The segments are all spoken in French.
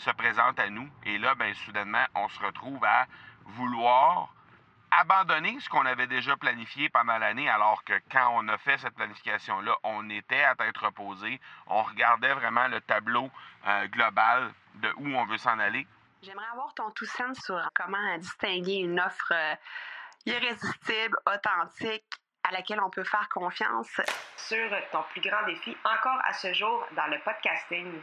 se présente à nous. Et là, ben, soudainement, on se retrouve à vouloir abandonner ce qu'on avait déjà planifié pendant l'année, alors que quand on a fait cette planification-là, on était à tête reposée, on regardait vraiment le tableau euh, global de où on veut s'en aller. J'aimerais avoir ton tout sens sur comment distinguer une offre euh, irrésistible, authentique, à laquelle on peut faire confiance. Sur ton plus grand défi encore à ce jour dans le podcasting.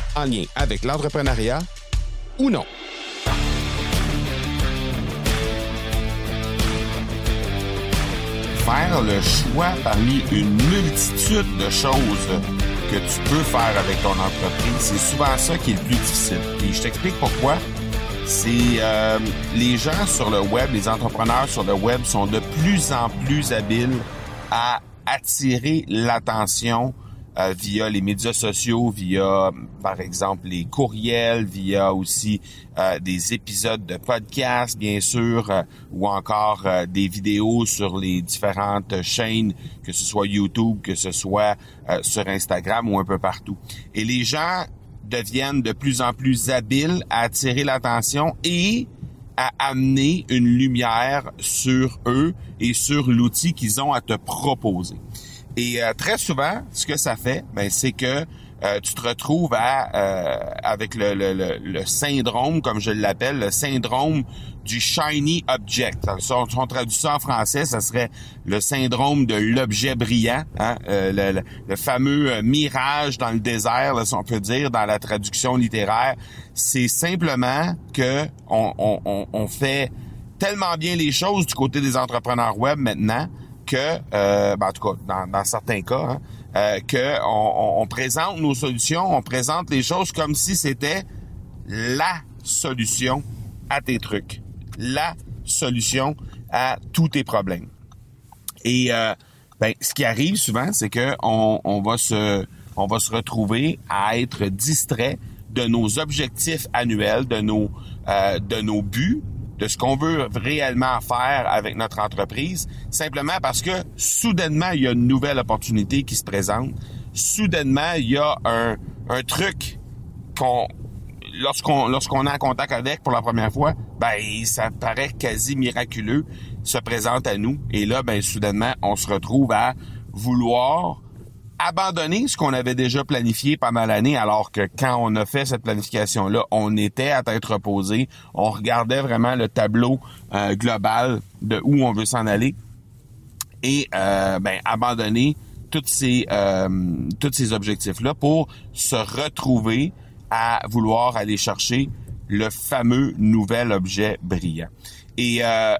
en lien avec l'entrepreneuriat ou non. faire le choix parmi une multitude de choses que tu peux faire avec ton entreprise, c'est souvent ça qui est le plus difficile. Et je t'explique pourquoi. C'est euh, les gens sur le web, les entrepreneurs sur le web sont de plus en plus habiles à attirer l'attention euh, via les médias sociaux, via par exemple les courriels, via aussi euh, des épisodes de podcast, bien sûr, euh, ou encore des vidéos sur les différentes chaînes, que ce soit YouTube, que ce soit sur Instagram ou un peu partout. Et les gens deviennent de plus en plus habiles à attirer l'attention et à amener une lumière sur eux et sur l'outil qu'ils ont à te proposer. Et euh, très souvent, ce que ça fait, ben, c'est que euh, tu te retrouves à, euh, avec le, le, le, syndrome, comme je l'appelle, le syndrome du shiny object. Si on, traduit ça en français, ça serait le syndrome de l'objet brillant, hein? le, le, fameux mirage dans le désert, là, si on peut dire, dans la traduction littéraire. C'est simplement que on, on, on fait tellement bien les choses du côté des entrepreneurs web maintenant que, euh, ben, en tout cas, dans, certains cas, hein, euh, que on, présente nos solutions, on présente les choses comme si c'était la solution à tes trucs, la solution à tous tes problèmes. Et euh, ben, ce qui arrive souvent, c'est que on, va se, on va se retrouver à être distrait de nos objectifs annuels, de nos, de nos buts, de ce qu'on veut réellement faire avec notre entreprise, simplement parce que soudainement, il y a une nouvelle opportunité qui se présente. Soudainement, il y a un, un truc qu'on lorsqu'on lorsqu'on est en contact avec pour la première fois, ben ça paraît quasi miraculeux, se présente à nous et là ben soudainement on se retrouve à vouloir abandonner ce qu'on avait déjà planifié pendant l'année, alors que quand on a fait cette planification-là, on était à tête reposée, on regardait vraiment le tableau euh, global de où on veut s'en aller et euh, ben, abandonner toutes ces euh, tous ces objectifs-là pour se retrouver à vouloir aller chercher le fameux nouvel objet brillant. Et euh,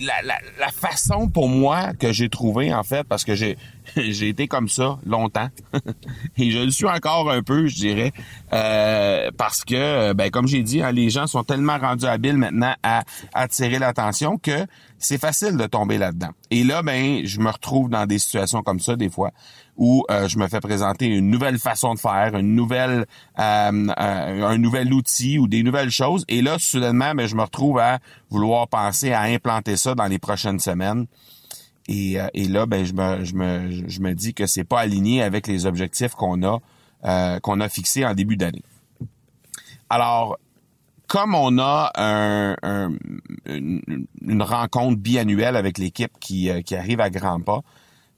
la, la, la, façon pour moi que j'ai trouvé en fait, parce que j'ai j'ai été comme ça longtemps et je le suis encore un peu, je dirais, euh, parce que, ben comme j'ai dit, hein, les gens sont tellement rendus habiles maintenant à attirer l'attention que c'est facile de tomber là-dedans. Et là, ben, je me retrouve dans des situations comme ça des fois où euh, je me fais présenter une nouvelle façon de faire, une nouvelle, euh, un nouvel outil ou des nouvelles choses. Et là, soudainement, ben, je me retrouve à vouloir penser à implanter ça dans les prochaines semaines. Et, et là, ben, je me, je me, je me dis que c'est pas aligné avec les objectifs qu'on a, qu'on a fixés en début d'année. Alors, comme on a un, une, rencontre biannuelle avec l'équipe qui, euh, qui arrive à grands pas,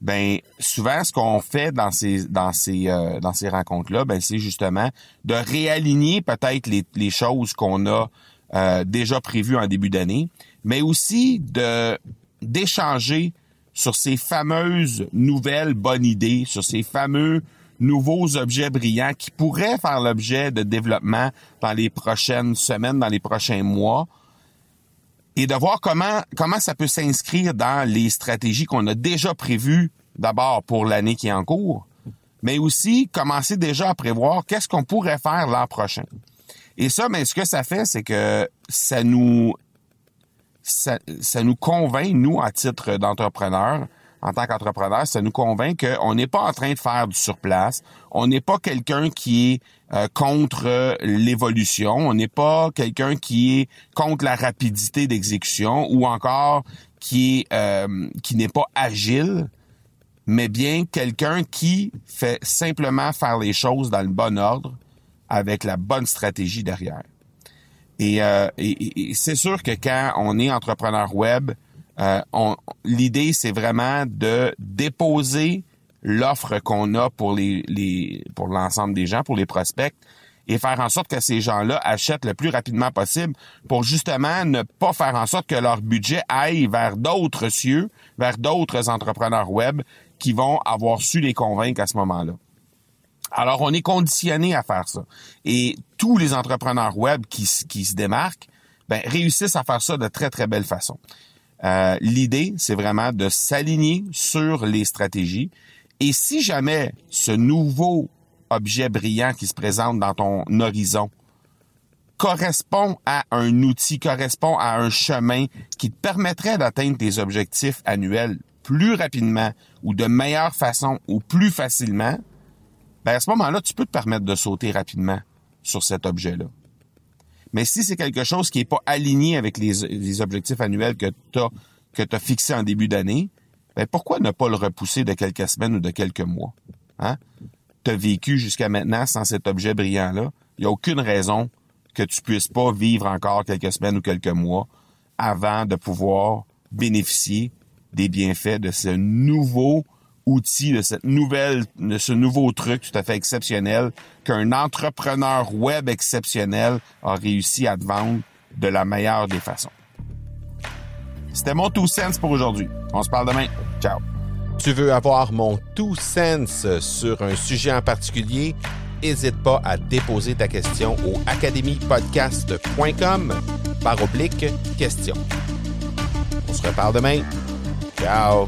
ben souvent ce qu'on fait dans ces dans ces euh, dans ces rencontres là, ben c'est justement de réaligner peut-être les, les choses qu'on a euh, déjà prévues en début d'année, mais aussi de d'échanger sur ces fameuses nouvelles bonnes idées, sur ces fameux nouveaux objets brillants qui pourraient faire l'objet de développement dans les prochaines semaines, dans les prochains mois, et de voir comment comment ça peut s'inscrire dans les stratégies qu'on a déjà prévues d'abord pour l'année qui est en cours, mais aussi commencer déjà à prévoir qu'est-ce qu'on pourrait faire l'an prochain. Et ça, mais ce que ça fait, c'est que ça nous ça, ça nous convainc, nous, à titre d'entrepreneur, en tant qu'entrepreneur, ça nous convainc qu'on n'est pas en train de faire du surplace. On n'est pas quelqu'un qui est euh, contre l'évolution. On n'est pas quelqu'un qui est contre la rapidité d'exécution ou encore qui est euh, qui n'est pas agile, mais bien quelqu'un qui fait simplement faire les choses dans le bon ordre avec la bonne stratégie derrière. Et, euh, et c'est sûr que quand on est entrepreneur web, euh, L'idée, c'est vraiment de déposer l'offre qu'on a pour les pour l'ensemble des gens, pour les prospects, et faire en sorte que ces gens-là achètent le plus rapidement possible pour justement ne pas faire en sorte que leur budget aille vers d'autres cieux, vers d'autres entrepreneurs web qui vont avoir su les convaincre à ce moment-là. Alors, on est conditionné à faire ça. Et tous les entrepreneurs web qui, qui se démarquent, ben, réussissent à faire ça de très, très belle façon. Euh, l'idée, c'est vraiment de s'aligner sur les stratégies. Et si jamais ce nouveau objet brillant qui se présente dans ton horizon correspond à un outil, correspond à un chemin qui te permettrait d'atteindre tes objectifs annuels plus rapidement ou de meilleure façon ou plus facilement, ben à ce moment-là, tu peux te permettre de sauter rapidement sur cet objet-là. Mais si c'est quelque chose qui n'est pas aligné avec les, objectifs annuels que tu as, fixés en début d'année, ben pourquoi ne pas le repousser de quelques semaines ou de quelques mois? Hein? Tu as vécu jusqu'à maintenant sans cet objet brillant-là. Il n'y a aucune raison que tu puisses pas vivre encore quelques semaines ou quelques mois avant de pouvoir bénéficier des bienfaits de ce nouveau outil, de cette nouvelle, de ce nouveau truc tout à fait exceptionnel qu'un entrepreneur web exceptionnel a réussi à te vendre de la meilleure des façons. C'était mon two cents pour aujourd'hui. On se parle demain. Ciao. Tu veux avoir mon two cents sur un sujet en particulier? N'hésite pas à déposer ta question au academypodcast.com par oblique question. On se reparle demain. Ciao.